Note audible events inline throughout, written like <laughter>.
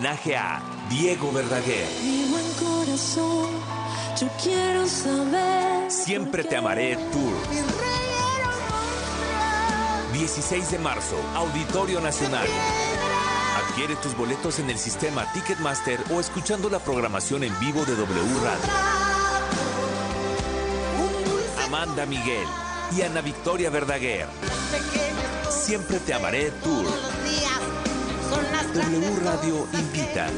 homenaje a Diego Verdaguer. Mi buen corazón, yo quiero saber. Siempre te amaré Tour. 16 de marzo, Auditorio Nacional. Adquiere tus boletos en el sistema Ticketmaster o escuchando la programación en vivo de W Radio. Amanda Miguel y Ana Victoria Verdaguer. Siempre te amaré Tour. W Radio invita.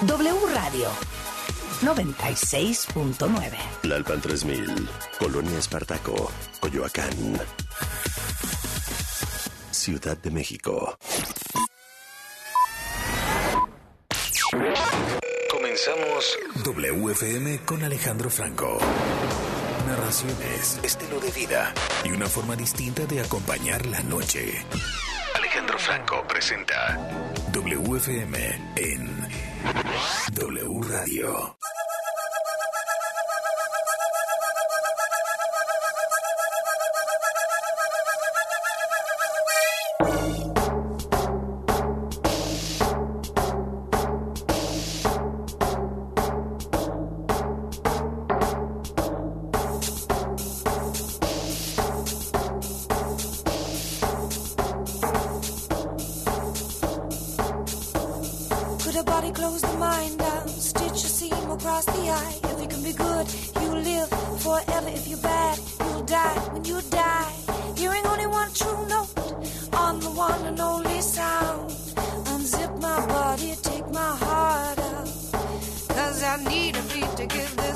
W Radio 96.9. Lalpan 3000, Colonia Espartaco, Coyoacán. Ciudad de México. Comenzamos WFM con Alejandro Franco. Narraciones, estilo de vida y una forma distinta de acompañar la noche. Alejandro Franco presenta WFM en W Radio. If you're bad, you'll die when you die. Hearing only one true note on the one and only sound. Unzip my body, take my heart out. Cause I need a beat to give this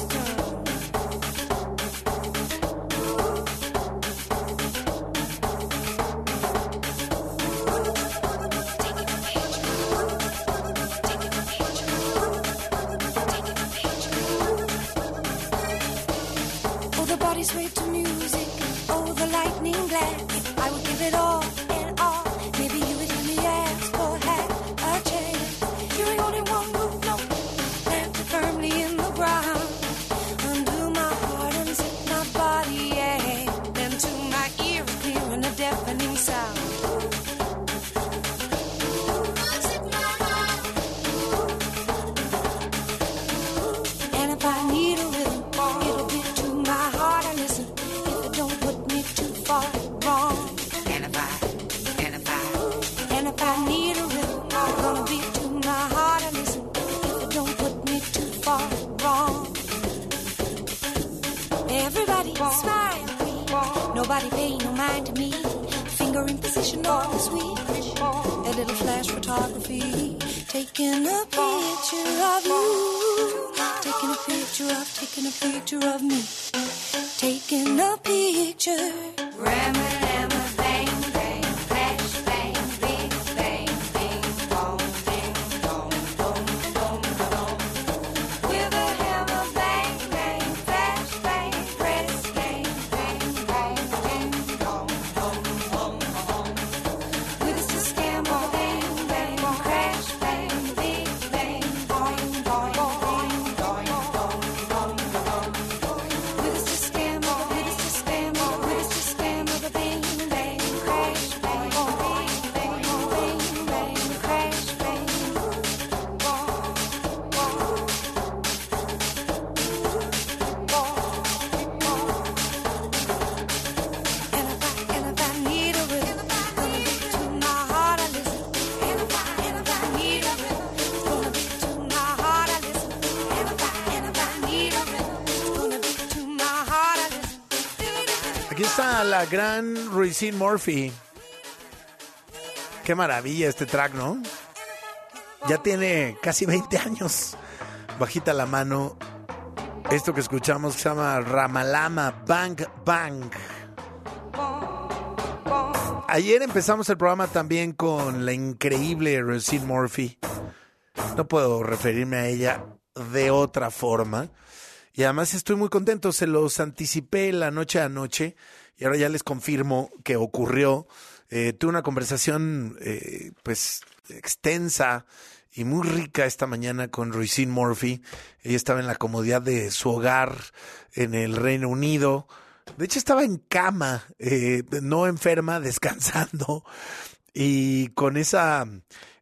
little flash photography. Taking a picture of you. Taking a picture of, taking a picture of me. Taking a picture. Gran Ruicine Murphy. Qué maravilla este track, ¿no? Ya tiene casi 20 años. Bajita la mano. Esto que escuchamos se llama Ramalama Bang Bang. Ayer empezamos el programa también con la increíble Ruicine Murphy. No puedo referirme a ella de otra forma. Y además estoy muy contento, se los anticipé la noche a noche y ahora ya les confirmo que ocurrió. Eh, tuve una conversación, eh, pues extensa y muy rica esta mañana con Roisin Murphy. Ella estaba en la comodidad de su hogar en el Reino Unido. De hecho, estaba en cama, eh, no enferma, <laughs> descansando. Y con esa,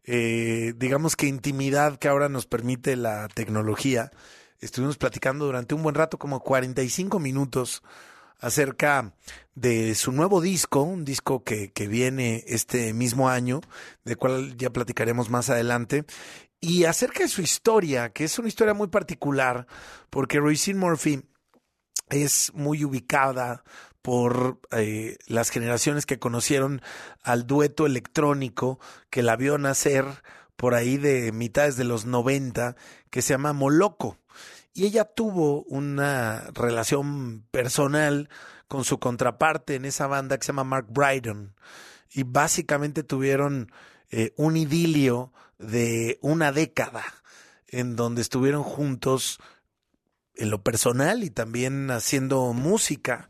eh, digamos que intimidad que ahora nos permite la tecnología, estuvimos platicando durante un buen rato, como 45 minutos, acerca de su nuevo disco, un disco que, que viene este mismo año, de cual ya platicaremos más adelante, y acerca de su historia, que es una historia muy particular, porque Roisin Murphy es muy ubicada por eh, las generaciones que conocieron al dueto electrónico que la vio nacer por ahí de mitades de los 90, que se llama Moloco. Y ella tuvo una relación personal con su contraparte en esa banda que se llama Mark Brydon. Y básicamente tuvieron eh, un idilio de una década en donde estuvieron juntos en lo personal y también haciendo música.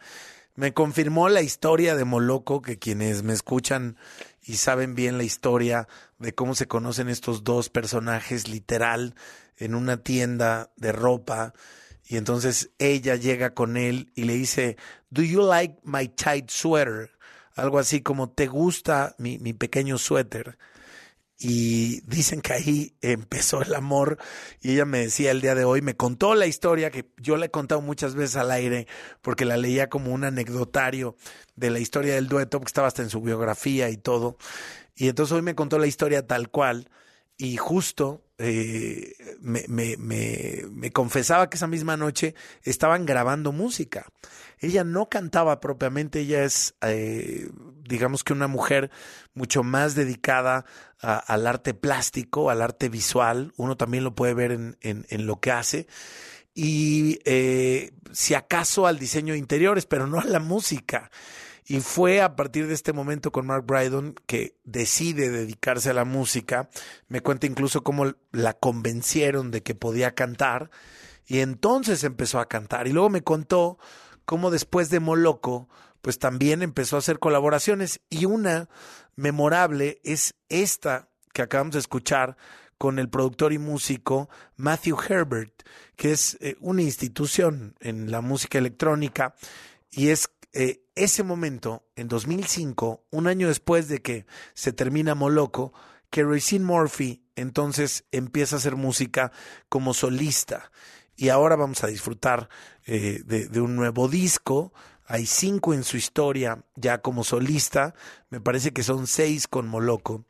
Me confirmó la historia de Moloco, que quienes me escuchan y saben bien la historia de cómo se conocen estos dos personajes literal en una tienda de ropa. Y entonces ella llega con él y le dice, Do you like my tight sweater? Algo así como, ¿te gusta mi, mi pequeño suéter? y dicen que ahí empezó el amor y ella me decía el día de hoy, me contó la historia que yo le he contado muchas veces al aire porque la leía como un anecdotario de la historia del dueto, porque estaba hasta en su biografía y todo. Y entonces hoy me contó la historia tal cual y justo eh, me, me, me, me, confesaba que esa misma noche estaban grabando música. Ella no cantaba propiamente, ella es, eh, digamos que una mujer mucho más dedicada al arte plástico, al arte visual. Uno también lo puede ver en, en, en lo que hace. Y eh, si acaso al diseño de interiores, pero no a la música. Y fue a partir de este momento con Mark Brydon que decide dedicarse a la música. Me cuenta incluso cómo la convencieron de que podía cantar. Y entonces empezó a cantar. Y luego me contó cómo después de Moloco, pues también empezó a hacer colaboraciones. Y una memorable es esta que acabamos de escuchar con el productor y músico Matthew Herbert, que es eh, una institución en la música electrónica y es eh, ese momento, en 2005, un año después de que se termina Moloco, que Racine Murphy entonces empieza a hacer música como solista. Y ahora vamos a disfrutar eh, de, de un nuevo disco. Hay cinco en su historia ya como solista. Me parece que son seis con Moloco.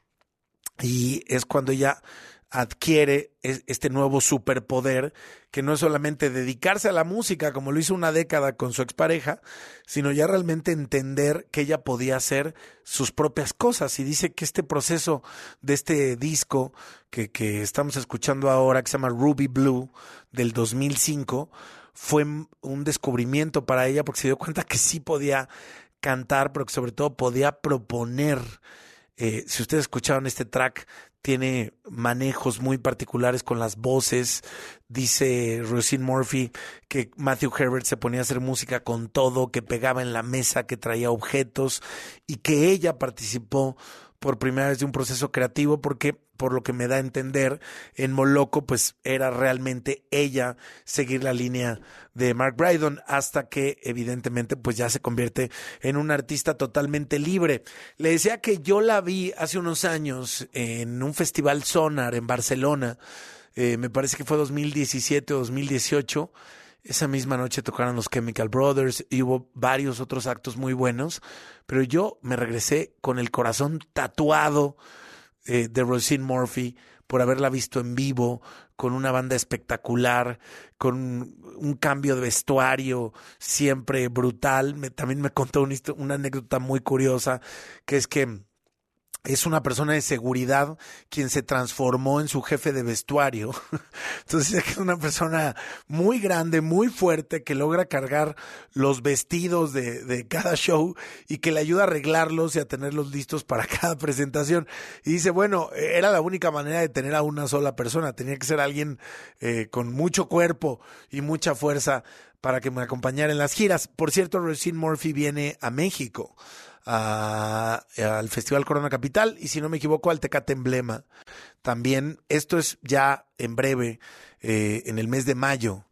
Y es cuando ella adquiere este nuevo superpoder que no es solamente dedicarse a la música como lo hizo una década con su expareja, sino ya realmente entender que ella podía hacer sus propias cosas. Y dice que este proceso de este disco que, que estamos escuchando ahora, que se llama Ruby Blue, del 2005, fue un descubrimiento para ella porque se dio cuenta que sí podía cantar, pero que sobre todo podía proponer. Eh, si ustedes escucharon este track, tiene manejos muy particulares con las voces. Dice Rosine Murphy que Matthew Herbert se ponía a hacer música con todo, que pegaba en la mesa, que traía objetos y que ella participó por primera vez de un proceso creativo porque por lo que me da a entender en Moloco pues era realmente ella seguir la línea de Mark Brydon hasta que evidentemente pues ya se convierte en un artista totalmente libre. Le decía que yo la vi hace unos años en un festival Sonar en Barcelona, eh, me parece que fue 2017 o 2018 esa misma noche tocaron los Chemical Brothers y hubo varios otros actos muy buenos, pero yo me regresé con el corazón tatuado eh, de Rosine Murphy por haberla visto en vivo, con una banda espectacular, con un cambio de vestuario siempre brutal. Me, también me contó una anécdota muy curiosa, que es que es una persona de seguridad quien se transformó en su jefe de vestuario. <laughs> Entonces es una persona muy grande, muy fuerte, que logra cargar los vestidos de, de, cada show y que le ayuda a arreglarlos y a tenerlos listos para <laughs> cada presentación. Y dice, bueno, era la única manera de tener a una sola persona. Tenía que ser alguien eh, con mucho cuerpo y mucha fuerza para que me acompañara en las giras. Por cierto, Rosine Murphy viene a México al Festival Corona Capital y si no me equivoco al Tecate Emblema. También esto es ya en breve, eh, en el mes de mayo.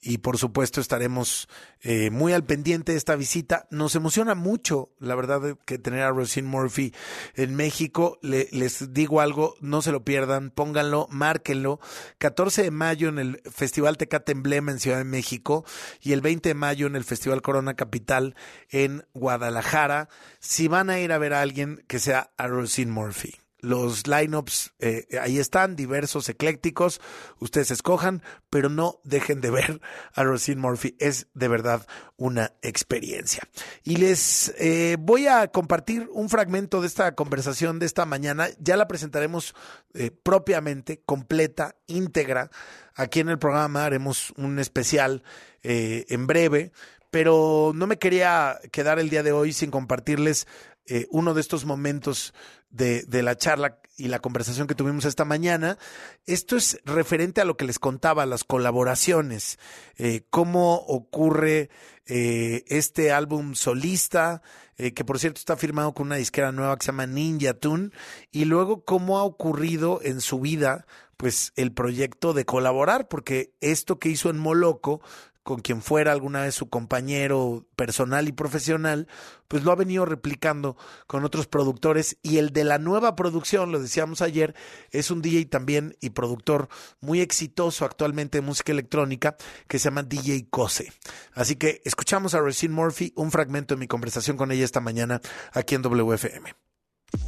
Y por supuesto estaremos eh, muy al pendiente de esta visita. Nos emociona mucho, la verdad, que tener a Rosine Murphy en México. Le- les digo algo, no se lo pierdan, pónganlo, márquenlo. 14 de mayo en el Festival Tecate Emblema en Ciudad de México y el 20 de mayo en el Festival Corona Capital en Guadalajara. Si van a ir a ver a alguien, que sea a Rosine Murphy. Los lineups eh, ahí están, diversos, eclécticos. Ustedes escojan, pero no dejen de ver a Rosine Murphy. Es de verdad una experiencia. Y les eh, voy a compartir un fragmento de esta conversación de esta mañana. Ya la presentaremos eh, propiamente, completa, íntegra. Aquí en el programa haremos un especial eh, en breve, pero no me quería quedar el día de hoy sin compartirles eh, uno de estos momentos de, de la charla y la conversación que tuvimos esta mañana. Esto es referente a lo que les contaba, las colaboraciones, eh, cómo ocurre eh, este álbum solista, eh, que por cierto está firmado con una disquera nueva que se llama Ninja Tune, y luego cómo ha ocurrido en su vida pues el proyecto de colaborar, porque esto que hizo en Moloco con quien fuera alguna vez su compañero personal y profesional, pues lo ha venido replicando con otros productores y el de la nueva producción, lo decíamos ayer, es un DJ también y productor muy exitoso actualmente de música electrónica que se llama DJ Cose. Así que escuchamos a Rosine Murphy, un fragmento de mi conversación con ella esta mañana aquí en WFM.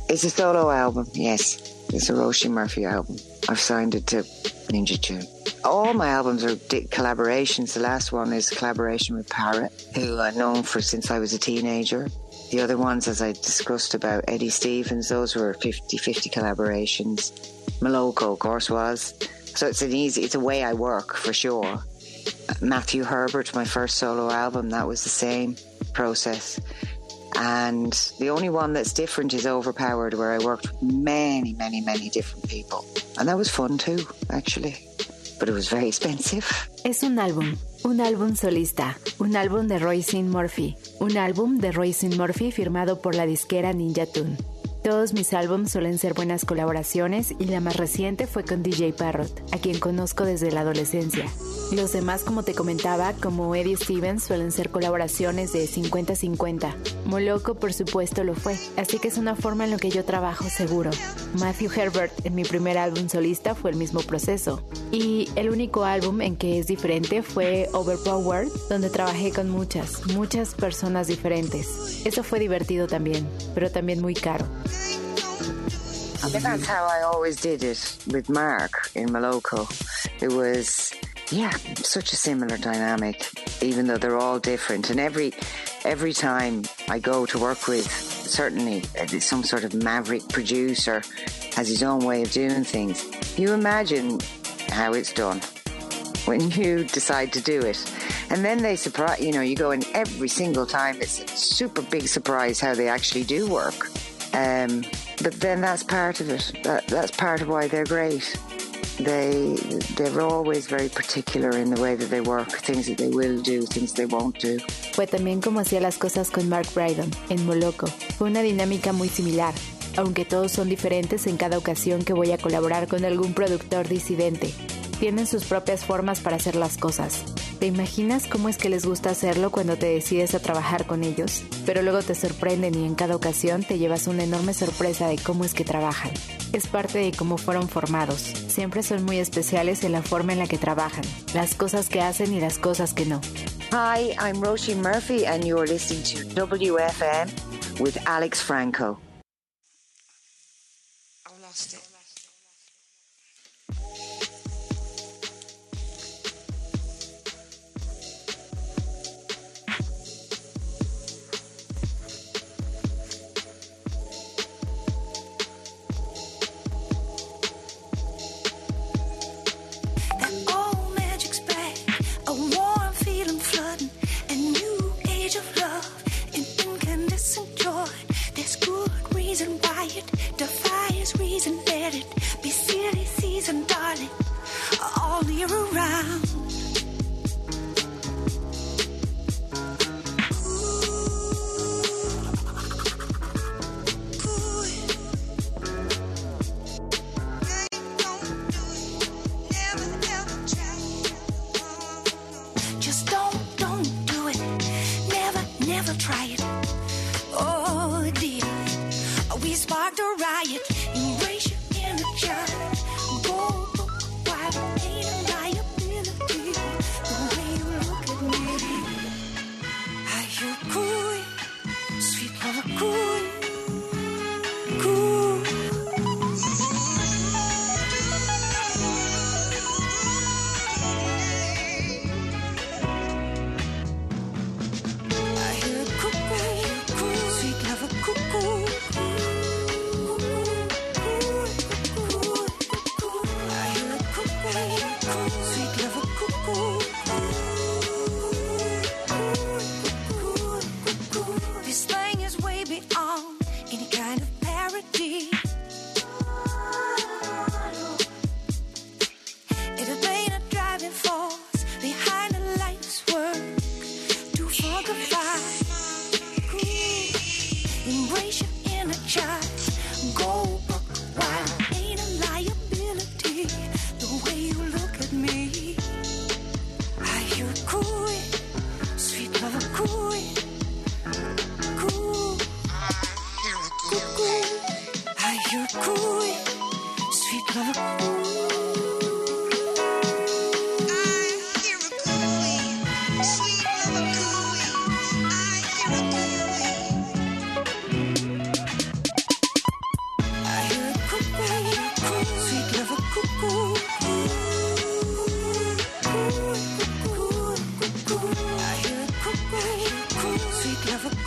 It's a solo album, yes. It's a Roshi Murphy album. I've signed it to Ninja Tune. All my albums are collaborations. The last one is a collaboration with Parrot, who I've known for since I was a teenager. The other ones, as I discussed about Eddie Stevens, those were 50-50 collaborations. Maloko, of course, was. So it's an easy, it's a way I work for sure. Matthew Herbert, my first solo album, that was the same process. And the only one that's different is Overpowered, where I worked with many, many, many different people. And that was fun too, actually. But it was very expensive. Es un álbum, un álbum solista, un álbum de Roisin Murphy, un álbum de Roisin Murphy firmado por la disquera Ninja Tune. Todos mis álbumes suelen ser buenas colaboraciones y la más reciente fue con DJ Parrot, a quien conozco desde la adolescencia. Los demás, como te comentaba, como Eddie Stevens, suelen ser colaboraciones de 50-50. Moloco, por supuesto, lo fue, así que es una forma en la que yo trabajo seguro. Matthew Herbert, en mi primer álbum solista, fue el mismo proceso. Y el único álbum en que es diferente fue Overpowered, donde trabajé con muchas, muchas personas diferentes. Eso fue divertido también, pero también muy caro. I think that's how I always did it with Mark in Maloko. It was, yeah, such a similar dynamic, even though they're all different. And every every time I go to work with, certainly uh, some sort of maverick producer has his own way of doing things. You imagine how it's done when <laughs> you decide to do it. And then they surprise, you know, you go in every single time. It's a super big surprise how they actually do work. Um, but then that's part of it. That, that's part of why they're great. They they're always very particular in the way that they work, things that they will do, things they won't do. Fue también como hacía las cosas con Mark Brydon en Moloco. Fue una dinámica muy similar, aunque todos son diferentes en cada ocasión que voy a colaborar con algún productor disidente. Tienen sus propias formas para hacer las cosas. ¿Te imaginas cómo es que les gusta hacerlo cuando te decides a trabajar con ellos? Pero luego te sorprenden y en cada ocasión te llevas una enorme sorpresa de cómo es que trabajan. Es parte de cómo fueron formados. Siempre son muy especiales en la forma en la que trabajan, las cosas que hacen y las cosas que no. Hi, I'm Roshi Murphy, and you're listening to WFM with Alex Franco. It defies reason. Let it be sweet lover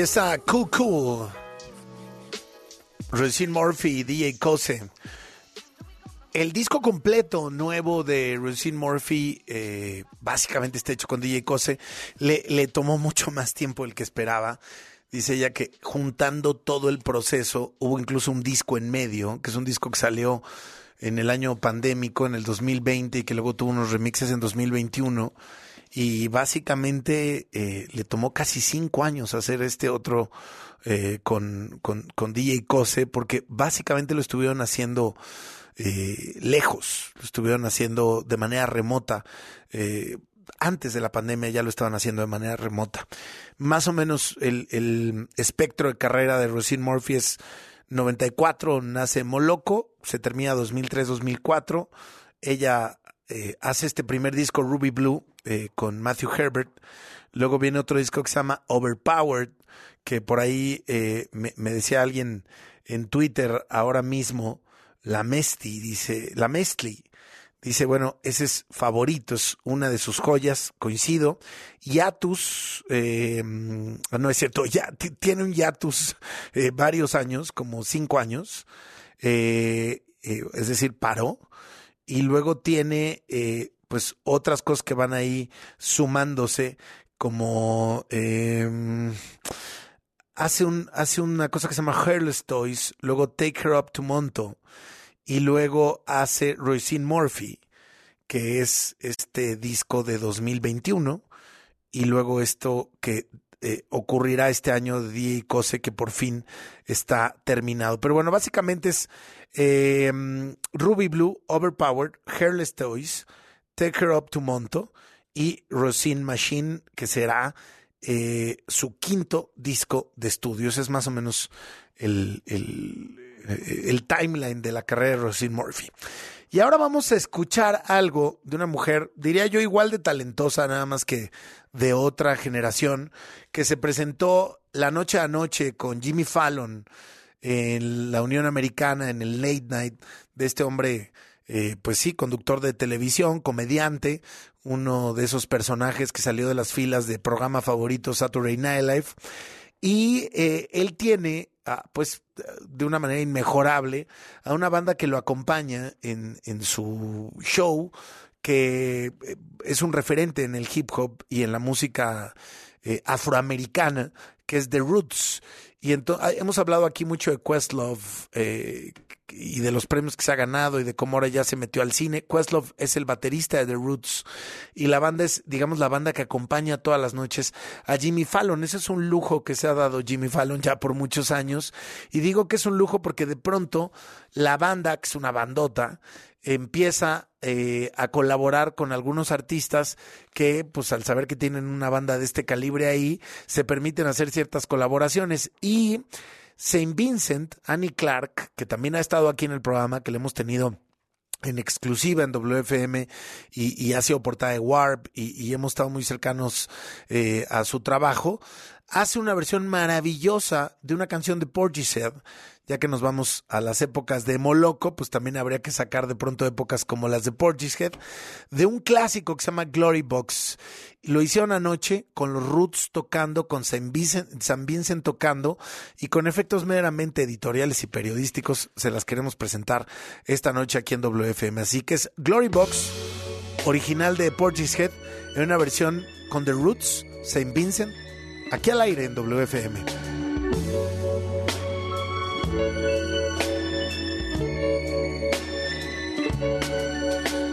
Aquí está Cool Cool. Racine Murphy y DJ Cose. El disco completo nuevo de Racine Murphy eh, básicamente está hecho con DJ Cose. Le, le tomó mucho más tiempo del que esperaba. Dice ella que juntando todo el proceso, hubo incluso un disco en medio, que es un disco que salió en el año pandémico, en el 2020, y que luego tuvo unos remixes en 2021. Y básicamente eh, le tomó casi cinco años hacer este otro eh, con, con, con DJ Cose, porque básicamente lo estuvieron haciendo eh, lejos, lo estuvieron haciendo de manera remota. Antes de la pandemia ya lo estaban haciendo de manera remota. Más o menos el, el espectro de carrera de Rosine Murphy es 94, nace Moloco, se termina 2003-2004. Ella hace este primer disco Ruby Blue eh, con Matthew Herbert. Luego viene otro disco que se llama Overpowered, que por ahí eh, me, decía alguien en Twitter ahora mismo, la Mesti, dice, la Mestli, dice, bueno, ese es favorito, es una de sus joyas, coincido. Yatus, eh, no es cierto, ya tiene un Yatus varios años, como cinco años, es decir, paró. Y luego tiene, pues, otras cosas que van ahí sumándose, como hace, un, hace una cosa que se llama Hairless Toys, luego Take Her Up to Monto, y luego hace Roisin Murphy, que es este disco de 2021, y luego esto que eh, ocurrirá este año de DJ Cose, que por fin está terminado. Pero bueno, básicamente es eh, Ruby Blue, Overpowered, Hairless Toys, Take Her Up to Monto y Rosin Machine, que será eh, su quinto disco de estudios. Es más o menos el, el, el timeline de la carrera de Rosin Murphy. Y ahora vamos a escuchar algo de una mujer, diría yo, igual de talentosa, nada más que de otra generación, que se presentó la noche a noche con Jimmy Fallon en la Unión Americana, en el Late Night de este hombre eh, pues sí, conductor de televisión, comediante, uno de esos personajes que salió de las filas de programa favorito Saturday Night Live. Y eh, él tiene, ah, pues, de una manera inmejorable, a una banda que lo acompaña en, en su show, que eh, es un referente en el hip hop y en la música afroamericana, que es The Roots. Y ah, hemos hablado aquí mucho de Questlove eh, y de los premios que se ha ganado y de cómo ahora ya se metió al cine. Questlove es el baterista de The Roots y la banda es, digamos, la banda que acompaña todas las noches a Jimmy Fallon. Ese es un lujo que se ha dado Jimmy Fallon ya por muchos años. Y digo que es un lujo porque de pronto la banda, que es una bandota, empieza eh, a colaborar con algunos artistas que, pues al saber que tienen una banda de este calibre ahí, se permiten hacer ciertas colaboraciones. Y Saint Vincent, Annie Clark, que también ha estado aquí en el programa, que le hemos tenido en exclusiva en WFM y, y ha sido portada de Warp y, hemos estado muy cercanos eh, a su trabajo, hace una versión maravillosa de una canción de Portishead ya que nos vamos a las épocas de Moloco, pues también habría que sacar de pronto épocas como las de Portishead, de un clásico que se llama Glory Box. Lo hicieron anoche con los Roots tocando, con San Vincent, Vincent tocando y con efectos meramente editoriales y periodísticos se las queremos presentar esta noche aquí en WFM. Así que es Glory Box, original de Portishead, en una versión con The Roots, Saint Vincent, aquí al aire en WFM.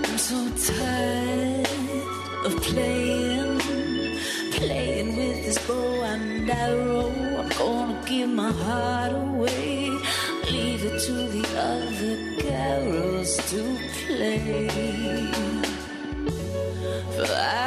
I'm so tired of playing, playing with this bow and arrow. I'm gonna give my heart away, leave it to the other carols to play. For I've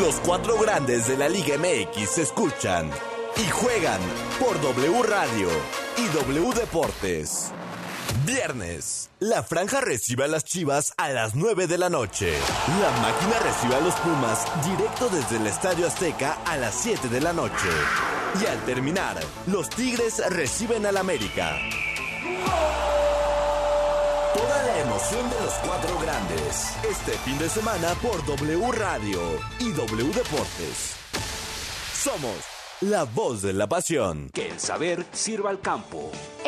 Los cuatro grandes de la Liga MX se escuchan y juegan por W Radio y W Deportes. Viernes, la franja recibe a las Chivas a las 9 de la noche. La máquina recibe a los Pumas directo desde el Estadio Azteca a las 7 de la noche. Y al terminar, los Tigres reciben al América. Toda la emoción de los cuatro grandes. Este fin de semana por W Radio y W Deportes. Somos la voz de la pasión. Que el saber sirva al campo.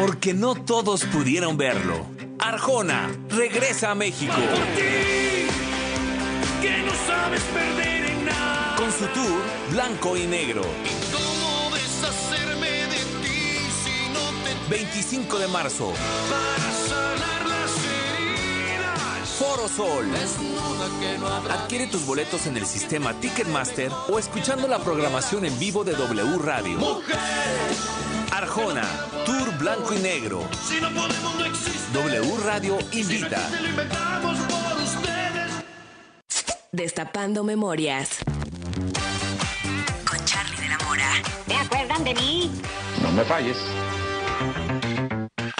Porque no todos pudieron verlo. Arjona regresa a México. que no sabes perder en nada. Con su tour Blanco y Negro. ¿Cómo deshacerme de ti si no te 25 de marzo. para sanar las heridas? Foro Sol. Que no Adquiere tus boletos en el sistema Ticketmaster o escuchando la programación en vivo de W Radio. mujer. Arjona, Tour Blanco y Negro. Si no podemos, no existe. W Radio invita. Te lo inventamos por ustedes. Destapando memorias. Con Charlie de la Mora. ¿Te acuerdan de mí? No me falles.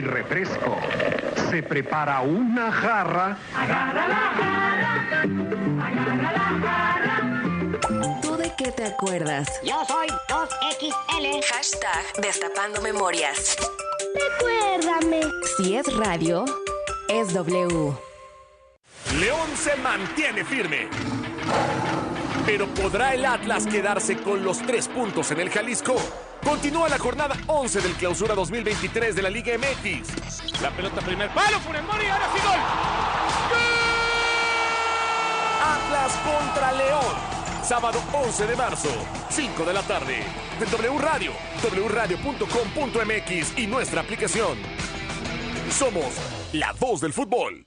Y refresco. Se prepara una jarra. Agarra la jarra, agarra la jarra. ¿Tú de qué te acuerdas? Yo soy 2XL. Hashtag Destapando Memorias. Recuérdame. Si es radio, es W. León se mantiene firme. Pero ¿podrá el Atlas quedarse con los tres puntos en el Jalisco? Continúa la jornada 11 del clausura 2023 de la Liga MX. La pelota primer palo, Funes Mori, ahora sí gol. Atlas contra León. Sábado 11 de marzo, 5 de la tarde. De W Radio, wradio.com.mx y nuestra aplicación. Somos la voz del fútbol.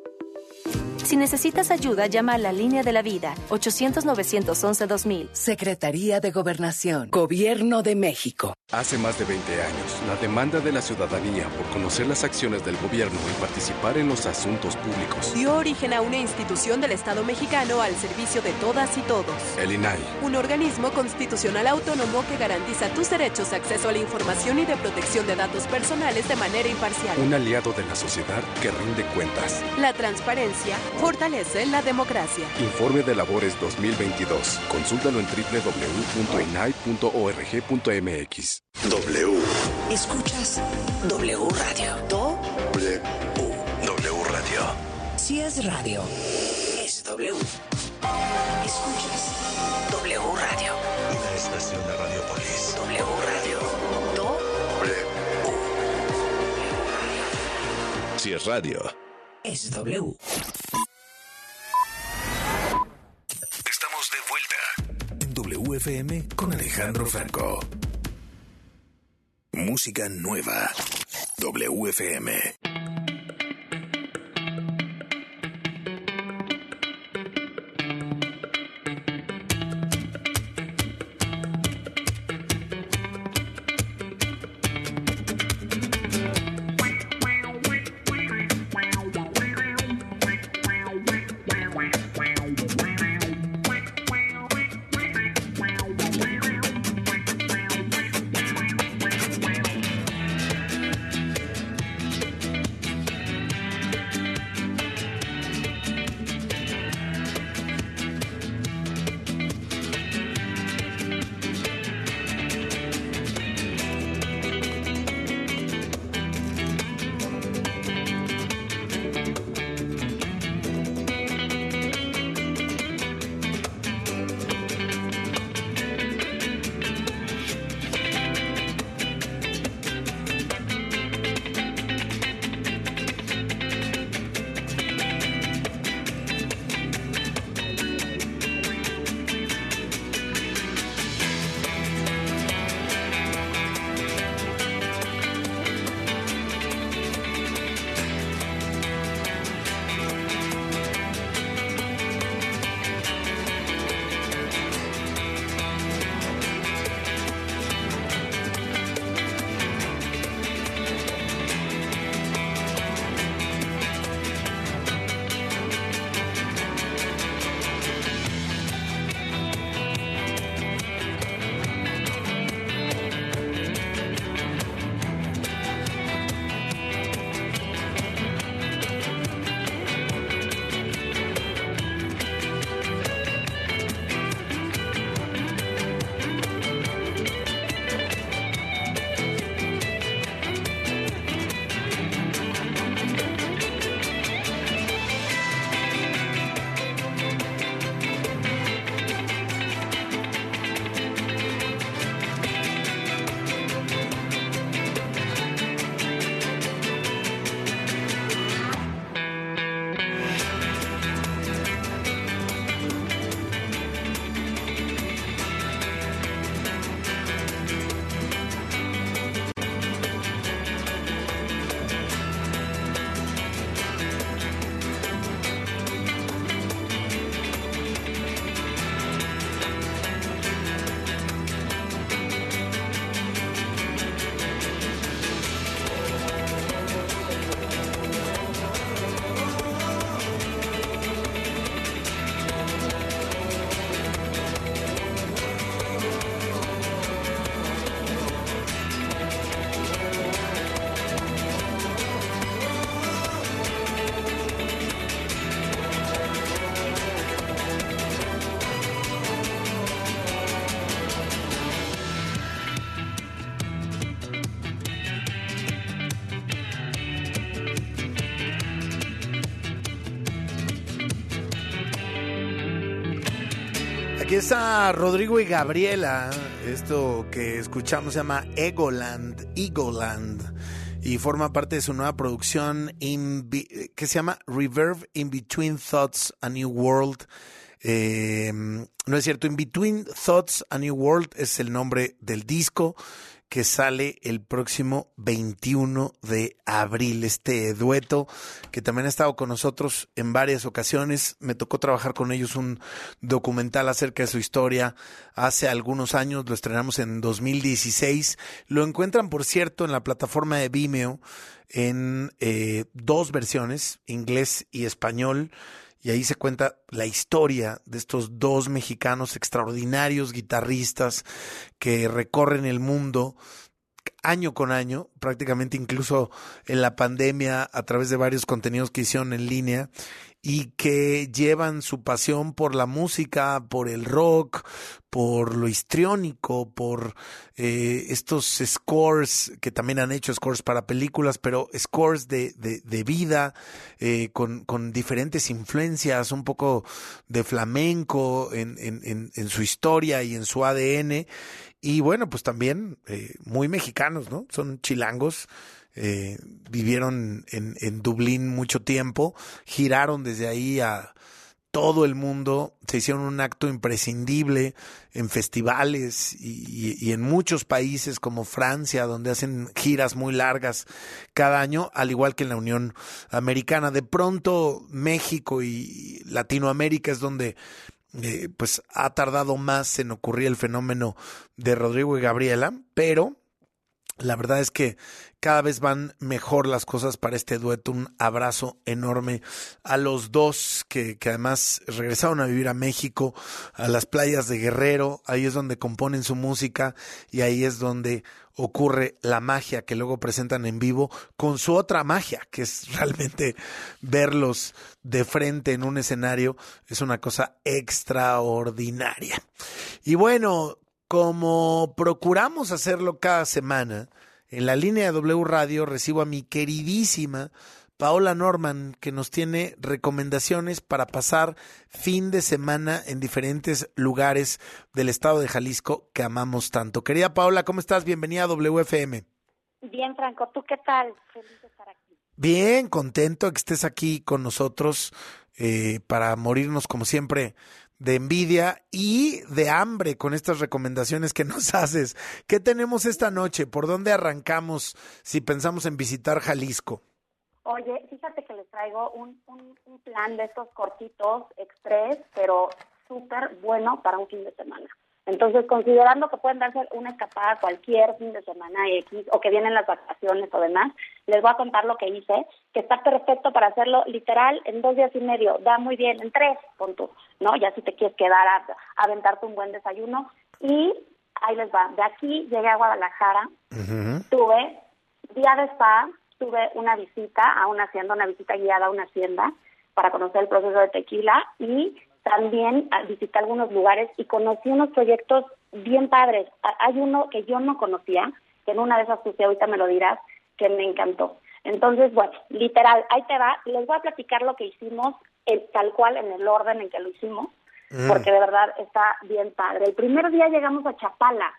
Si necesitas ayuda, llama a la línea de la vida 800-911-2000. Secretaría de Gobernación, Gobierno de México. Hace más de 20 años, la demanda de la ciudadanía por conocer las acciones del gobierno y participar en los asuntos públicos. Dio origen a una institución del Estado mexicano al servicio de todas y todos. El INAI. Un organismo constitucional autónomo que garantiza tus derechos a acceso a la información y de protección de datos personales de manera imparcial. Un aliado de la sociedad que rinde cuentas. La transparencia fortalece la democracia. Informe de labores 2022. Consúltalo en www.inai.org.mx. W. Escuchas W Radio. Do. W. W Radio. Si es radio, es W. Escuchas W Radio. Una estación de Radiopolis. W Radio. Do. W. Si es radio. Es W. Estamos de vuelta en WFM con Alejandro Franco. Música nueva. WFM. Aquí está Rodrigo y Gabriela. Esto que escuchamos se llama Egoland, Egoland. y forma parte de su nueva producción in que se llama Reverb in Between Thoughts a New World. Eh, no es cierto, In Between Thoughts a New World es el nombre del disco que sale el próximo 21 de abril. Este dueto que también ha estado con nosotros en varias ocasiones. Me tocó trabajar con ellos un documental acerca de su historia hace algunos años. Lo estrenamos en 2016. Lo encuentran, por cierto, en la plataforma de Vimeo en eh, dos versiones, inglés y español. Y ahí se cuenta la historia de estos dos mexicanos extraordinarios guitarristas que recorren el mundo año con año, prácticamente incluso en la pandemia a través de varios contenidos que hicieron en línea y que llevan su pasión por la música, por el rock, por lo histriónico, por eh, estos scores que también han hecho scores para películas, pero scores de, de, de vida, eh, con, con, diferentes influencias, un poco de flamenco en, en, en, en, su historia y en su ADN. Y bueno, pues también eh, muy mexicanos, ¿no? Son chilangos. Eh, vivieron en, en, Dublín mucho tiempo, giraron desde ahí a todo el mundo, se hicieron un acto imprescindible en festivales y, en muchos países como Francia, donde hacen giras muy largas cada año, al igual que en la Unión Americana. De pronto México y Latinoamérica es donde eh, pues ha tardado más en ocurrir el fenómeno de Rodrigo y Gabriela, pero la verdad es que cada vez van mejor las cosas para este dueto. Un abrazo enorme a los dos que, que, además regresaron a vivir a México, a las playas de Guerrero. Ahí es donde componen su música y ahí es donde ocurre la magia que luego presentan en vivo con su otra magia, que es <laughs> realmente verlos de frente en un escenario. Es una cosa extraordinaria. Y bueno, como procuramos hacerlo cada semana, en la línea de W Radio recibo a mi queridísima Paola Norman, que nos tiene recomendaciones para pasar fin de semana en diferentes lugares del estado de Jalisco que amamos tanto. Querida Paola, ¿cómo estás? Bienvenida a WFM. Bien, Franco, ¿tú qué tal? Feliz de estar aquí. Bien, contento que estés aquí con nosotros eh, para morirnos como siempre de envidia y de hambre con estas recomendaciones que nos <laughs> haces. ¿Qué tenemos esta noche? ¿Por dónde arrancamos si pensamos en visitar Jalisco? Oye, fíjate que les traigo un, un, un plan de estos cortitos, express, pero súper bueno para un fin de semana. Entonces, considerando que pueden darse una escapada cualquier fin de semana X o que vienen las vacaciones o demás, les voy a contar lo que hice, que está perfecto para hacerlo literal en dos días y medio. Da muy bien, en tres, con tú, ¿no? Ya si te quieres quedar a, a aventarte un buen desayuno. Y ahí les va. De aquí llegué a Guadalajara, uh -huh. tuve día de spa, tuve una visita a una hacienda, una visita guiada a una hacienda para conocer el proceso de tequila y también visité algunos lugares y conocí unos proyectos bien padres. Hay uno que yo no conocía, que en una de esas puse, ahorita me lo dirás, que me encantó. Entonces, bueno, literal, ahí te va. Les voy a platicar lo que hicimos, el, tal cual, en el orden en que lo hicimos, mm. porque de verdad está bien padre. El primer día llegamos a Chapala.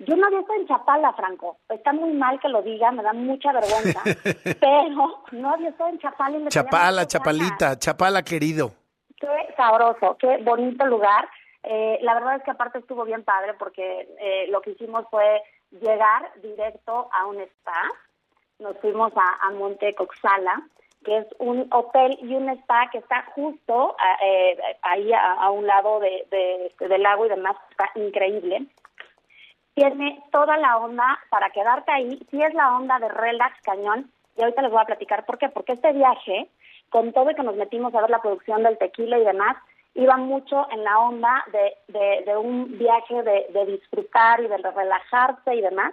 Yo no había estado en Chapala, Franco. Está muy mal que lo diga, me da mucha vergüenza. <laughs> pero no había estado en Chapala. Y me Chapala, Chapalita, Chapala querido qué sabroso, qué bonito lugar. Eh, la verdad es que aparte estuvo bien padre porque eh, lo que hicimos fue llegar directo a un spa. Nos fuimos a, Monte Coxala, que es un hotel y un spa que está justo eh, ahí a, un lado de, de, del lago y demás. Está increíble. Tiene toda la onda para quedarte ahí. Sí es la onda de relax cañón. Y ahorita les voy a platicar por qué. Porque este viaje con todo y que nos metimos a ver la producción del tequila y demás, iba mucho en la onda de, de, de un viaje de, de, disfrutar y de relajarse y demás.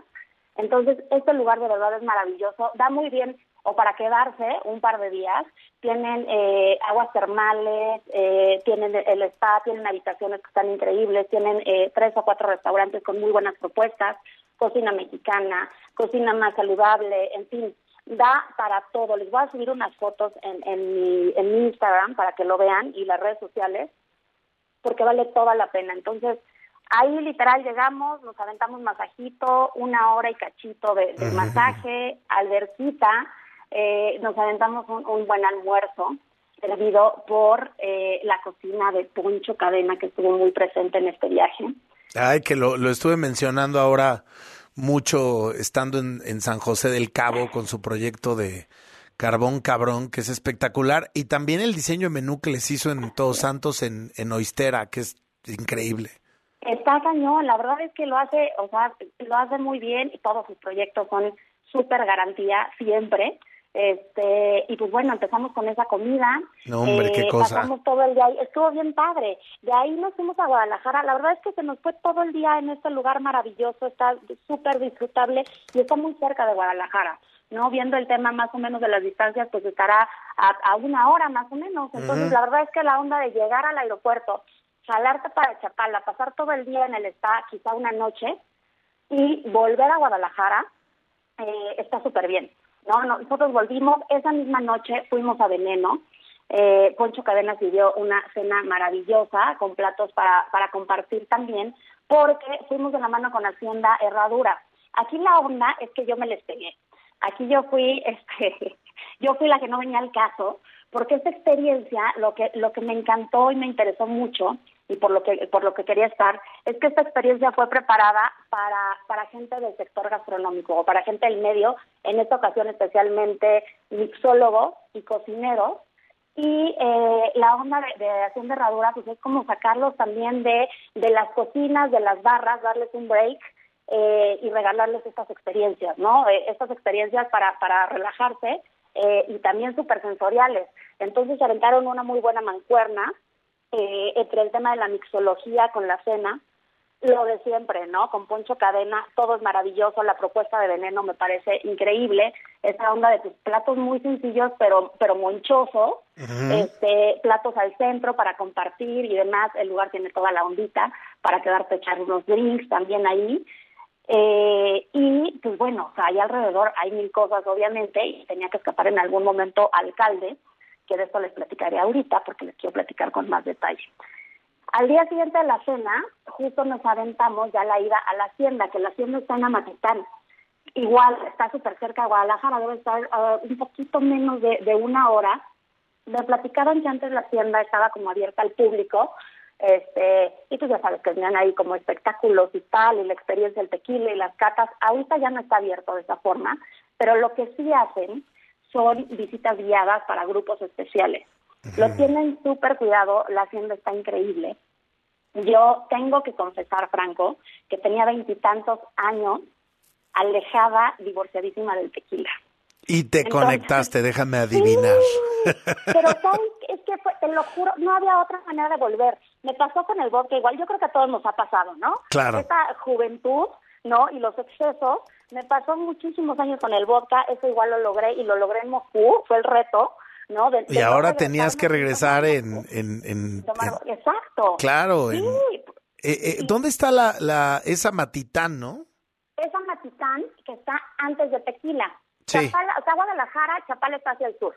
Entonces, este lugar de verdad es maravilloso, da muy bien o para quedarse un par de días. Tienen eh, aguas termales, eh, tienen el spa, tienen habitaciones que están increíbles, tienen eh, tres o cuatro restaurantes con muy buenas propuestas, cocina mexicana, cocina más saludable, en fin, da para todo. Les voy a subir unas fotos en, en, mi, en mi Instagram para que lo vean y las redes sociales, porque vale toda la pena. Entonces, Ahí literal llegamos, nos aventamos masajito, una hora y cachito de, de masaje, alberquita, eh, nos aventamos un, un buen almuerzo servido por eh, la cocina de Poncho Cadena que estuvo muy presente en este viaje. Ay, que lo, lo estuve mencionando ahora mucho estando en, en San José del Cabo con su proyecto de Carbón Cabrón, que es espectacular, y también el diseño de menú que les hizo en Todos Santos en, en Oistera, que es increíble. Está cañón, la verdad es que lo hace, o sea, lo hace muy bien y todos sus proyectos son súper garantía siempre. Este, y pues bueno, empezamos con esa comida. No, hombre, qué cosa. Pasamos todo el día ahí, estuvo bien padre. De ahí nos fuimos a Guadalajara. La verdad es que se nos fue todo el día en este lugar maravilloso, está súper disfrutable y está muy cerca de Guadalajara. ¿no? Viendo el tema más o menos de las distancias, pues estará a, a una hora más o menos. Entonces, la verdad es que la onda de llegar al aeropuerto, jalarte para Chapala, pasar todo el día en el spa, quizá una noche, y volver a Guadalajara, eh, está súper bien. ¿No? Nosotros volvimos, esa misma noche fuimos a Veneno. Eh, Poncho Cadena sirvió una cena maravillosa con platos para, para compartir también, porque fuimos de la mano con Hacienda Herradura. Aquí la onda es que yo me les pegué. Aquí yo fui, <laughs> este, yo fui la que no venía al caso, porque esta experiencia, lo que, lo que me encantó y me interesó mucho, y por lo que, por lo que quería estar, es que esta experiencia fue preparada para, para gente del sector gastronómico, o para gente del medio, en esta ocasión especialmente mixólogos y cocineros, y eh, la onda de, de Hacienda Herradura pues es como sacarlos también de, de las cocinas, de las barras, darles un break eh, y regalarles estas experiencias, ¿no? Eh, estas experiencias para, para relajarse eh, y también súper sensoriales. Entonces se aventaron una muy buena mancuerna eh, entre el tema de la mixología con la cena, lo de siempre, ¿no? Con Poncho Cadena, todo es maravilloso, la propuesta de veneno me parece increíble, esa onda de tus platos muy sencillos pero pero monchosos, este, platos al centro para compartir y demás, el lugar tiene toda la ondita para quedarte a echar unos drinks también ahí. Eh, y pues bueno, o sea, ahí alrededor hay mil cosas obviamente y tenía que escapar en algún momento alcalde, que de esto les platicaré ahorita porque les quiero platicar con más detalle. Al día siguiente de la cena, justo nos aventamos ya la ida a la hacienda, que la hacienda está en Amatitán. Igual, está súper cerca de Guadalajara, debe estar un poquito menos de, una hora. Me platicaron que antes la hacienda estaba como abierta al público, este, y tú ya sabes que tenían ahí como espectáculos y tal, y la experiencia del tequila y las catas. Ahorita ya no está abierto de esa forma, pero lo que sí hacen son visitas guiadas para grupos especiales. Lo tienen súper cuidado, la hacienda está increíble. Yo tengo que confesar, Franco, que tenía veintitantos años alejada, divorciadísima del tequila. Y te Entonces- conectaste, déjame adivinar. Pero ¿sabes? es que fue- te lo juro, no había otra manera de volver. Me pasó con el vodka, igual yo creo que a todos nos ha pasado, ¿no? Claro. Esta juventud, ¿no? Y los excesos. Me pasó muchísimos años con el vodka, eso igual lo logré y lo logré en Moscú, fue el reto, ¿no? De- Y de no ahora tenías que regresar en... en, en- tomar- Exacto. claro, Sí, eh, eh, ¿dónde está la, la esa Matitán, no? es Amatitán, que está antes de Tequila. Sí. Chapala, o sea, Guadalajara, Chapala está hacia el sur.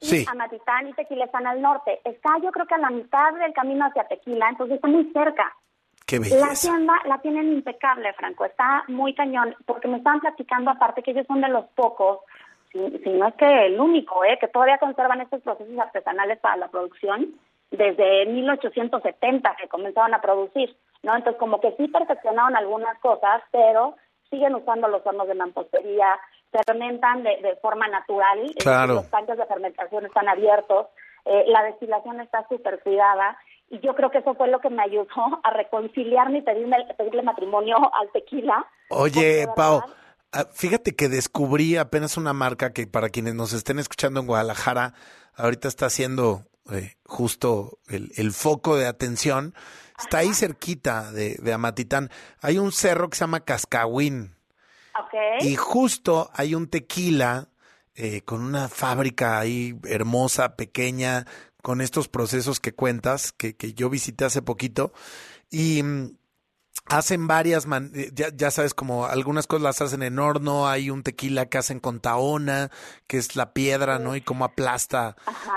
Y Sí. Amatitán y Tequila están al norte. Está yo creo que a la mitad del camino hacia Tequila, entonces está muy cerca. Qué La hacienda la tienen impecable, Franco. Está muy cañón, porque me estaban platicando aparte que ellos son de los pocos, si, si no es que el único, ¿eh? que todavía conservan estos procesos artesanales para la producción desde 1870 que comenzaron a producir, ¿no? Entonces como que sí perfeccionaron algunas cosas, pero siguen usando los hornos de mampostería, fermentan de, de forma natural, Claro. los tanques de fermentación están abiertos, eh, la destilación está súper cuidada y yo creo que eso fue lo que me ayudó <laughs> a reconciliarme y pedirme, pedirle matrimonio al tequila. Oye, Pau, ah, fíjate que descubrí apenas una marca que para quienes nos estén escuchando en Guadalajara, ahorita está haciendo eh, justo el, el foco de atención. Está ahí cerquita de, de Amatitán. Hay un cerro que se llama Cascahuín. Ok. Y justo hay un tequila eh, con una fábrica ahí hermosa, pequeña, con estos procesos que cuentas, que, que yo visité hace poquito. Y mm, hacen varias, man- eh, ya, ya sabes, como algunas cosas las hacen en horno, hay un tequila que hacen con taona, que es la piedra, ¿no? Y cómo aplasta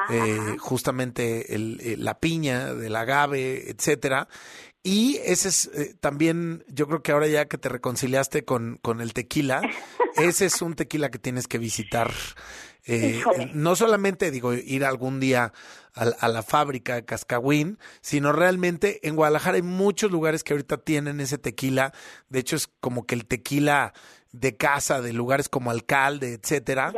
eh, justamente el- eh, la piña del agave, etcétera. Y ese es eh, también, yo creo que ahora ya que te reconciliaste con, con el tequila, <laughs> ese es un tequila que tienes que visitar. Eh, no solamente, digo, ir algún día a, a la fábrica de Cascahuín, sino realmente en Guadalajara hay muchos lugares que ahorita tienen ese tequila. De hecho, es como que el tequila de casa, de lugares como Alcalde, etcétera.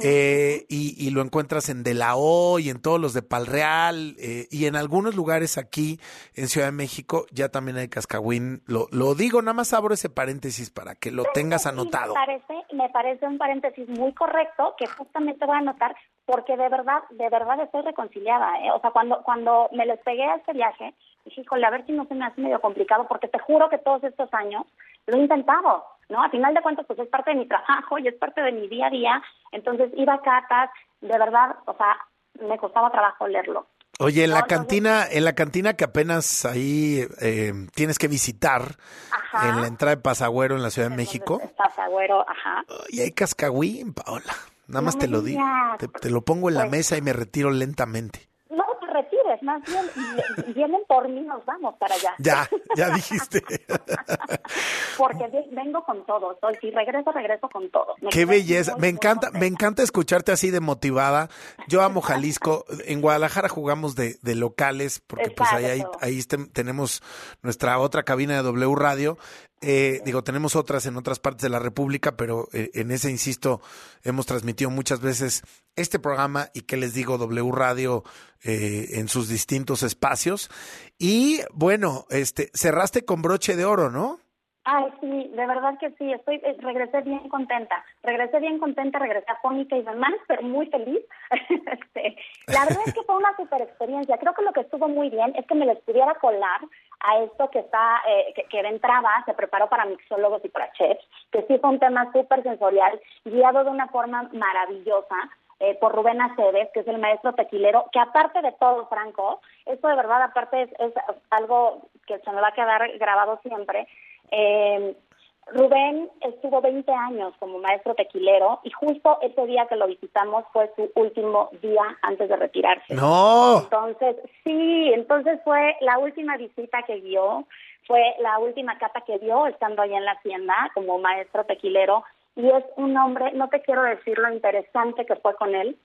Eh, y, y lo encuentras en De La O y en todos los de Palreal eh, y en algunos lugares aquí en Ciudad de México ya también hay cascagüín. Lo, lo digo, nada más abro ese paréntesis para que lo tengas anotado. Me parece, me parece un paréntesis muy correcto que justamente voy a anotar porque de verdad, de verdad estoy reconciliada. ¿eh? O sea, cuando, cuando me les pegué a este viaje, dije, híjole, a ver si no se me hace medio complicado porque te juro que todos estos años lo he intentado, ¿no? A final de cuentas, pues es parte de mi trabajo y es parte de mi día a día. Entonces, iba a catas, de verdad, o sea, me costaba trabajo leerlo. Oye, en la cantina, en la cantina que apenas ahí eh, tienes que visitar, Ajá. en la entrada de Pasagüero en la Ciudad de México, Estás agüero, ajá. y hay cascagüín, Paola. Nada No más te lo digo. te lo pongo en la Pues- mesa y me retiro lentamente. Retires, más bien vi- vienen por mí, nos vamos para allá. Ya, ya <laughs> dijiste. Porque vengo con todo, si regreso, regreso con todo. Me Qué belleza. muy, Me muy encanta, contenta. me encanta escucharte así de motivada. Yo amo Jalisco. En Guadalajara jugamos de, de locales, porque pues ahí, ahí, ahí este- tenemos nuestra otra cabina de W Radio. Eh, digo, tenemos otras en otras partes de la República, pero eh, en ese, insisto, hemos transmitido muchas veces este programa y que les digo, W Radio eh, en sus distintos espacios. Y bueno, este, cerraste con broche de oro, ¿no? Ay, sí, de verdad que sí, estoy, eh, regresé bien contenta, regresé bien contenta, regresé afónica y demás, pero muy feliz. <laughs> Este, la verdad es que fue una super experiencia, creo que lo que estuvo muy bien es que me les pudiera colar a esto que está, eh, que, que de entrada se preparó para mixólogos y para chefs, que sí fue un tema súper sensorial, guiado de una forma maravillosa, eh, por Rubén Aceves, que es el maestro tequilero, que aparte de todo, Franco, esto de verdad aparte es, es algo que se me va a quedar grabado siempre. Eh, Rubén estuvo 20 años como maestro tequilero y justo ese día que lo visitamos fue su último día antes de retirarse. No. Entonces, sí, entonces fue la última visita que dio, fue la última cata que dio estando allá en la hacienda como maestro tequilero y es un hombre, no te quiero decir lo interesante que fue con él,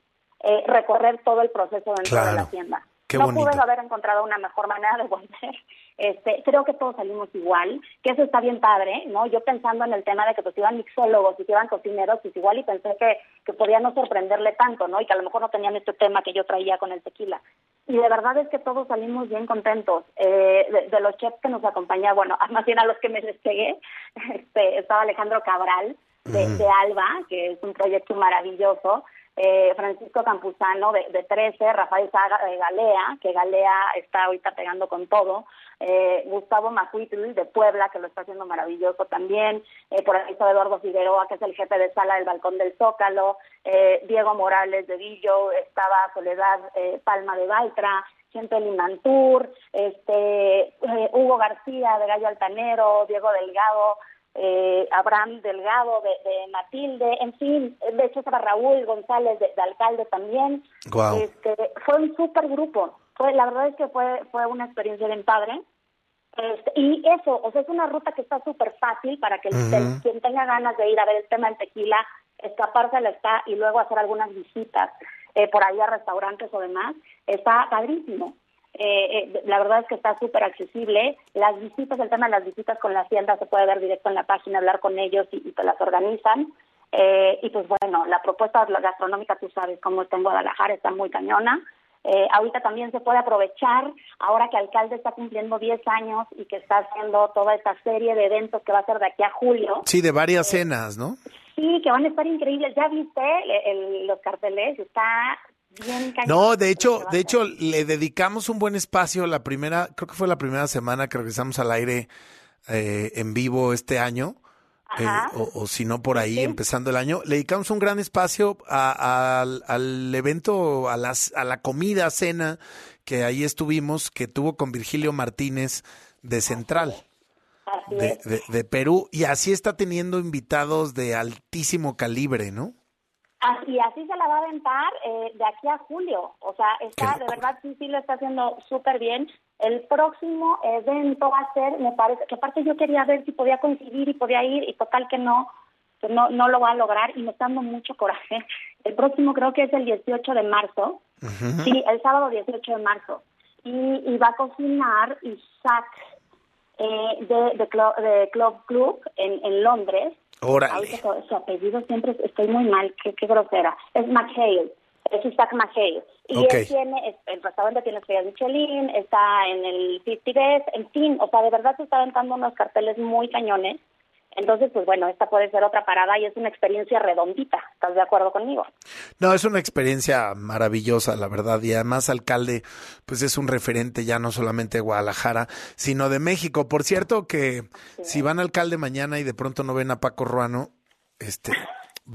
eh, recorrer todo el proceso dentro de la hacienda. Qué no bonito. pude haber encontrado una mejor manera de volver. <laughs> Este, creo que todos salimos igual, que eso está bien padre, ¿no? Yo pensando en el tema de que pues iban mixólogos y que iban cocineros, pues igual y pensé que, que podía no sorprenderle tanto, ¿no? Y que a lo mejor no tenían este tema que yo traía con el tequila. Y de verdad es que todos salimos bien contentos. Eh, de, de los chefs que nos acompañaban, bueno, <laughs> más bien a los que me les pegué, <laughs> este, estaba Alejandro Cabral, de, Alba, que es un proyecto maravilloso, eh, Francisco Campuzano de, de 13, Rafael Saga de Galea, que Galea está ahorita pegando con todo, eh, Gustavo Macuitl de Puebla, que lo está haciendo maravilloso también, eh, por ahí está Eduardo Figueroa, que es el jefe de sala del Balcón del Zócalo, eh, Diego Morales de Villo, estaba Soledad eh, Palma de Baltra, de Limantur, este, eh, Hugo García de Gallo Altanero, Diego Delgado, eh, Abraham Delgado de, de Matilde, en fin, de hecho estaba Raúl González de, de alcalde también. Guau. Este, fue un super grupo. Fue, la verdad es que fue, fue una experiencia bien padre. Este, y eso, o sea, es una ruta que está súper fácil para que el- quien tenga ganas de ir a ver el tema del tequila, escaparse al está y luego hacer algunas visitas eh, por ahí a restaurantes o demás, está padrísimo. Eh, eh, la verdad es que está súper accesible. Las visitas, el tema de las visitas con la hacienda se puede ver directo en la página, hablar con ellos y, y te las organizan. Eh, y pues bueno, la propuesta gastronómica, tú sabes cómo está en Guadalajara, está muy cañona. Eh, ahorita también se puede aprovechar, ahora que Alcalde está cumpliendo 10 años y que está haciendo toda esta serie de eventos que va a ser de aquí a julio. Sí, de varias cenas, ¿no? Sí, que van a estar increíbles. ¿Ya viste el- el- los carteles? Está bien. No, de hecho, de hecho, le dedicamos un buen espacio la primera, creo que fue la primera semana que regresamos al aire eh, en vivo este año, eh, o, o si no por ahí, empezando el año, le dedicamos un gran espacio a- al- al evento, a, las, a la comida, cena, que ahí estuvimos, que tuvo con Virgilio Martínez de Central. Así De, es. de- de Perú, y así está teniendo invitados de altísimo calibre, ¿no? Así, así se la va a aventar eh, de aquí a julio. O sea, está, de verdad, sí, sí lo está haciendo súper bien. El próximo evento va a ser, me parece, que aparte yo quería ver si podía coincidir y podía ir, y total que no, que no, no lo va a lograr y me está dando mucho coraje. <laughs> El próximo creo que es el 18 de marzo, sí, el sábado 18 de marzo, y, y va a cocinar Isaac eh, de, de, Clo- de Club Club en, en Londres. Órale. Ahorita su, apellido siempre estoy muy mal, qué, qué grosera. Es McHale, es Isaac McHale. Y Ok. él tiene, el restaurante tiene estrellas Michelin, está en el 50 Best, en fin, o sea, de verdad se está aventando unos carteles muy cañones. Entonces, pues bueno, esta puede ser otra parada y es una experiencia redondita. ¿Estás de acuerdo conmigo? No, es una experiencia maravillosa, la verdad. Y además, alcalde, pues es un referente ya no solamente de Guadalajara, sino de México. Por cierto, que si van al alcalde mañana y de pronto no ven a Paco Ruano, este,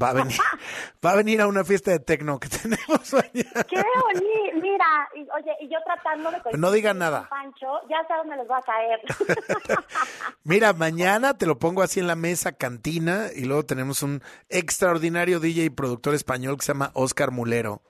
va a venir, <laughs> va a venir a una fiesta de tecno que <laughs> tenemos mañana. ¡Qué bonito! Mira, y, oye, y yo tratando de... No digan nada. Pancho, ya sé dónde les va a caer. <laughs> Mira, mañana te lo pongo así en la mesa, cantina, y luego tenemos un extraordinario DJ y productor español que se llama Oscar Mulero.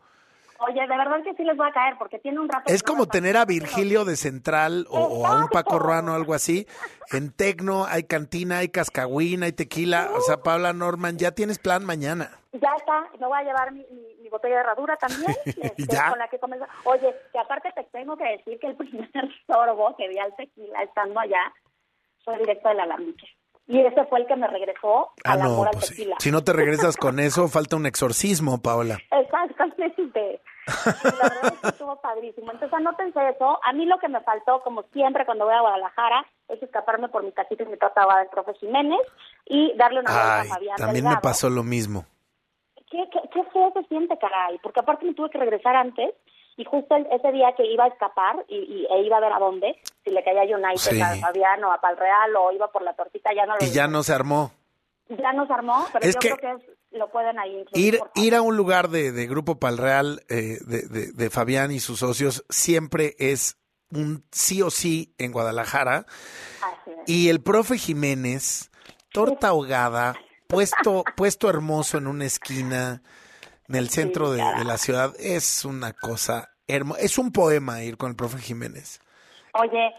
Oye, de verdad que sí les va a caer porque tiene un rato... Es no como tener a Virgilio de Central o, o a un Paco Ruano o algo así. En Tecno hay cantina, hay cascagüín, hay tequila. O sea, Paula Norman, ya tienes plan mañana. Ya está, me voy a llevar mi, mi, mi botella de herradura también, <laughs> este, Ya. con la que comenzó. Oye, que aparte te tengo que decir que el primer <laughs> sorbo que di al tequila estando allá fue directo del alambique. Y ese fue el que me regresó Ah, al no, amor al pues sí. tequila. Si no te regresas con eso, falta un exorcismo, Paola. <laughs> Exactamente. Y la verdad es que estuvo padrísimo. Entonces, anótense eso. A mí lo que me faltó, como siempre cuando voy a Guadalajara, es escaparme por mi casita y mi trataba del profe Jiménez y darle una vuelta a Fabián también me Delgado. pasó lo mismo. ¿Qué, qué, qué feo se siente, caray? Porque aparte me tuve que regresar antes y justo el- ese día que iba a escapar y, y- e iba a ver a dónde, si le caía a United, Sí. a Fabián o a Palreal o iba por la tortita, ya no lo Y ya no se armó. ya nos armó, pero Es yo que- creo que es- lo pueden ahí incluir. Ir, ir a un lugar de, de Grupo Palreal, eh, de, de, de Fabián y sus socios, siempre es un sí o sí en Guadalajara. Así es. Y el profe Jiménez, torta ahogada, puesto, puesto hermoso en una esquina en el centro de, de la ciudad, es una cosa hermosa. Es un poema ir con el profe Jiménez. Oye,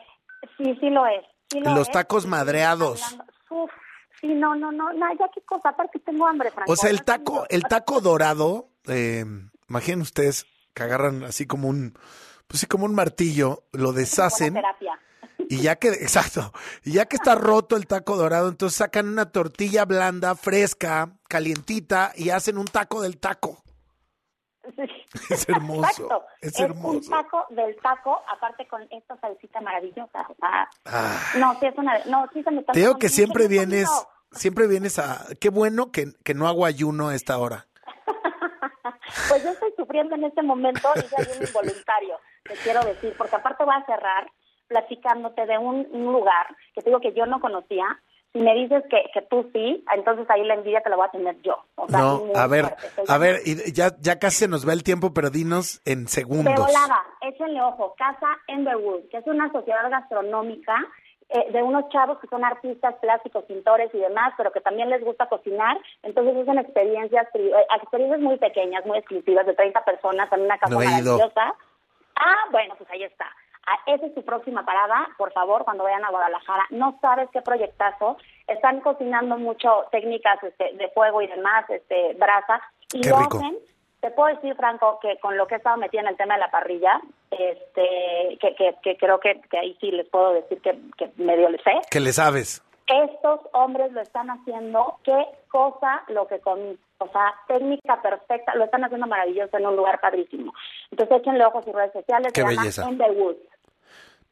sí, sí lo es. Sí lo Los es. tacos madreados. Uf, sí, no, no, no, no, ya qué cosa, aparte tengo hambre, Franco. O sea, el taco, el taco dorado, eh, imaginen ustedes que agarran así como un, pues sí, como un martillo, lo deshacen y ya que, <laughs> exacto, y ya que está roto el taco dorado, entonces sacan una tortilla blanda, fresca, calientita y hacen un taco del taco. <laughs> Es hermoso, Exacto. es un hermoso. taco del taco, aparte con esta salsita maravillosa. O sea, Ah, no, sí es una, no, sí se me está te digo antojando que siempre vienes, siempre vienes a, qué bueno que, que no hago ayuno a esta hora. <laughs> Pues yo estoy sufriendo en este momento y ya un involuntario, te quiero decir, porque aparte voy a cerrar platicándote de un, un lugar que te digo que yo no conocía. Si me dices que, que tú sí, entonces ahí la envidia que la voy a tener yo. O sea, No, a ver, fuerte. A ver, y ya, ya casi se nos va el tiempo, pero dinos en segundos. volada, échenle ojo, Casa Emberwood, que es una sociedad gastronómica eh, de unos chavos que son artistas, plásticos, pintores y demás, pero que también les gusta cocinar. Entonces hacen experiencias, eh, experiencias muy pequeñas, muy exclusivas, de 30 personas en una casa No maravillosa. Ah, bueno, pues ahí está. Ah, esa es su próxima parada, por favor, cuando vayan a Guadalajara. No sabes qué proyectazo. Están cocinando mucho técnicas este, de fuego y demás, este, brasa, y Qué lo rico. hacen te puedo decir, Franco, que con lo que he estado metida en el tema de la parrilla, este, que, que, que creo que, que ahí sí les puedo decir que, que medio le sé. Que le sabes. Estos hombres lo están haciendo, qué cosa lo que comí. O sea, técnica perfecta, lo están haciendo maravilloso en un lugar padrísimo. Entonces échenle ojos sus redes sociales, Qué se llama belleza. Underwood.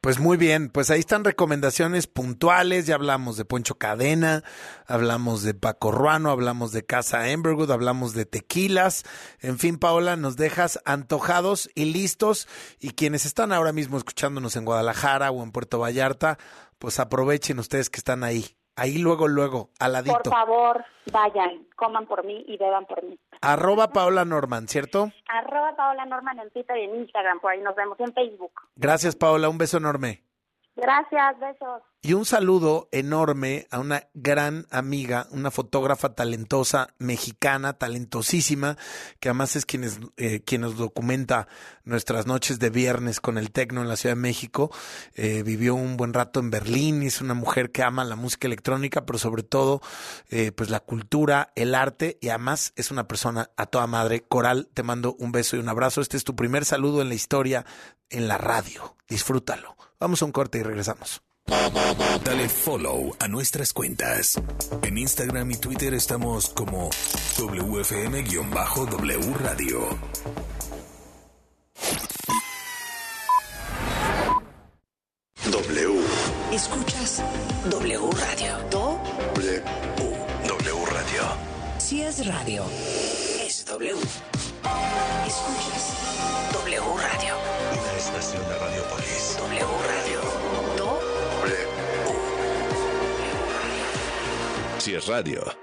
Pues muy bien, pues ahí están recomendaciones puntuales, ya hablamos de Poncho Cadena, hablamos de Paco Ruano, hablamos de Casa Emberwood, hablamos de tequilas, en fin, Paola, nos dejas antojados y listos y quienes están ahora mismo escuchándonos en Guadalajara o en Puerto Vallarta, pues aprovechen ustedes que están ahí, ahí luego, luego, al Por favor, vayan, coman por mí y beban por mí. Arroba Paola Norman, ¿cierto? Arroba Paola Norman en Twitter y en Instagram, por ahí nos vemos en Facebook. Gracias Paola, un beso enorme. Gracias, besos. Y un saludo enorme a una gran amiga, una fotógrafa talentosa mexicana, talentosísima, que además es quien, es, eh, quien nos documenta nuestras noches de viernes con el tecno en la Ciudad de México. Eh, vivió un buen rato en Berlín, es una mujer que ama la música electrónica, pero sobre todo eh, pues la cultura, el arte y además es una persona a toda madre. Coral, te mando un beso y un abrazo. Este es tu primer saludo en la historia en la radio. Disfrútalo. Vamos a un corte y regresamos. Dale follow a nuestras cuentas. En Instagram y Twitter estamos como WFM-W Radio. W. Escuchas W Radio. Do, W. W Radio. si es radio, es W. Radio.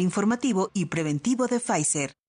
informativo y preventivo de Pfizer.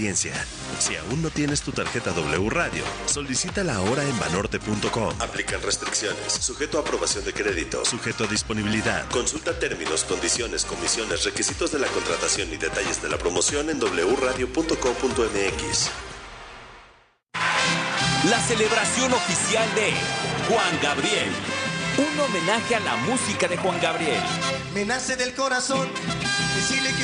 Si aún no tienes tu tarjeta W Radio, solicítala ahora en banorte.com. Aplican restricciones, sujeto a aprobación de crédito, sujeto a disponibilidad. Consulta términos, condiciones, comisiones, requisitos de la contratación y detalles de la promoción en wradio.com.mx. La celebración oficial de Juan Gabriel. Un homenaje a la música de Juan Gabriel. Me nace del corazón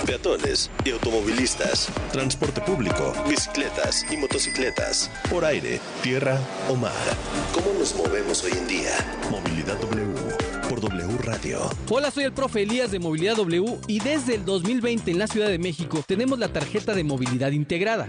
Peatones y automovilistas, transporte público, bicicletas y motocicletas, por aire, tierra o mar. ¿Cómo nos movemos hoy en día? Movilidad W por W Radio. Hola, soy el profe Elías de Movilidad W y desde el 2020 en la Ciudad de México tenemos la tarjeta de movilidad integrada.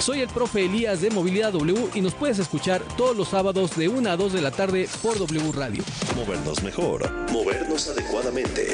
Soy el profe Elías de Movilidad W y nos puedes escuchar todos los sábados de 1 a 2 de la tarde por W Radio. Movernos mejor, movernos adecuadamente.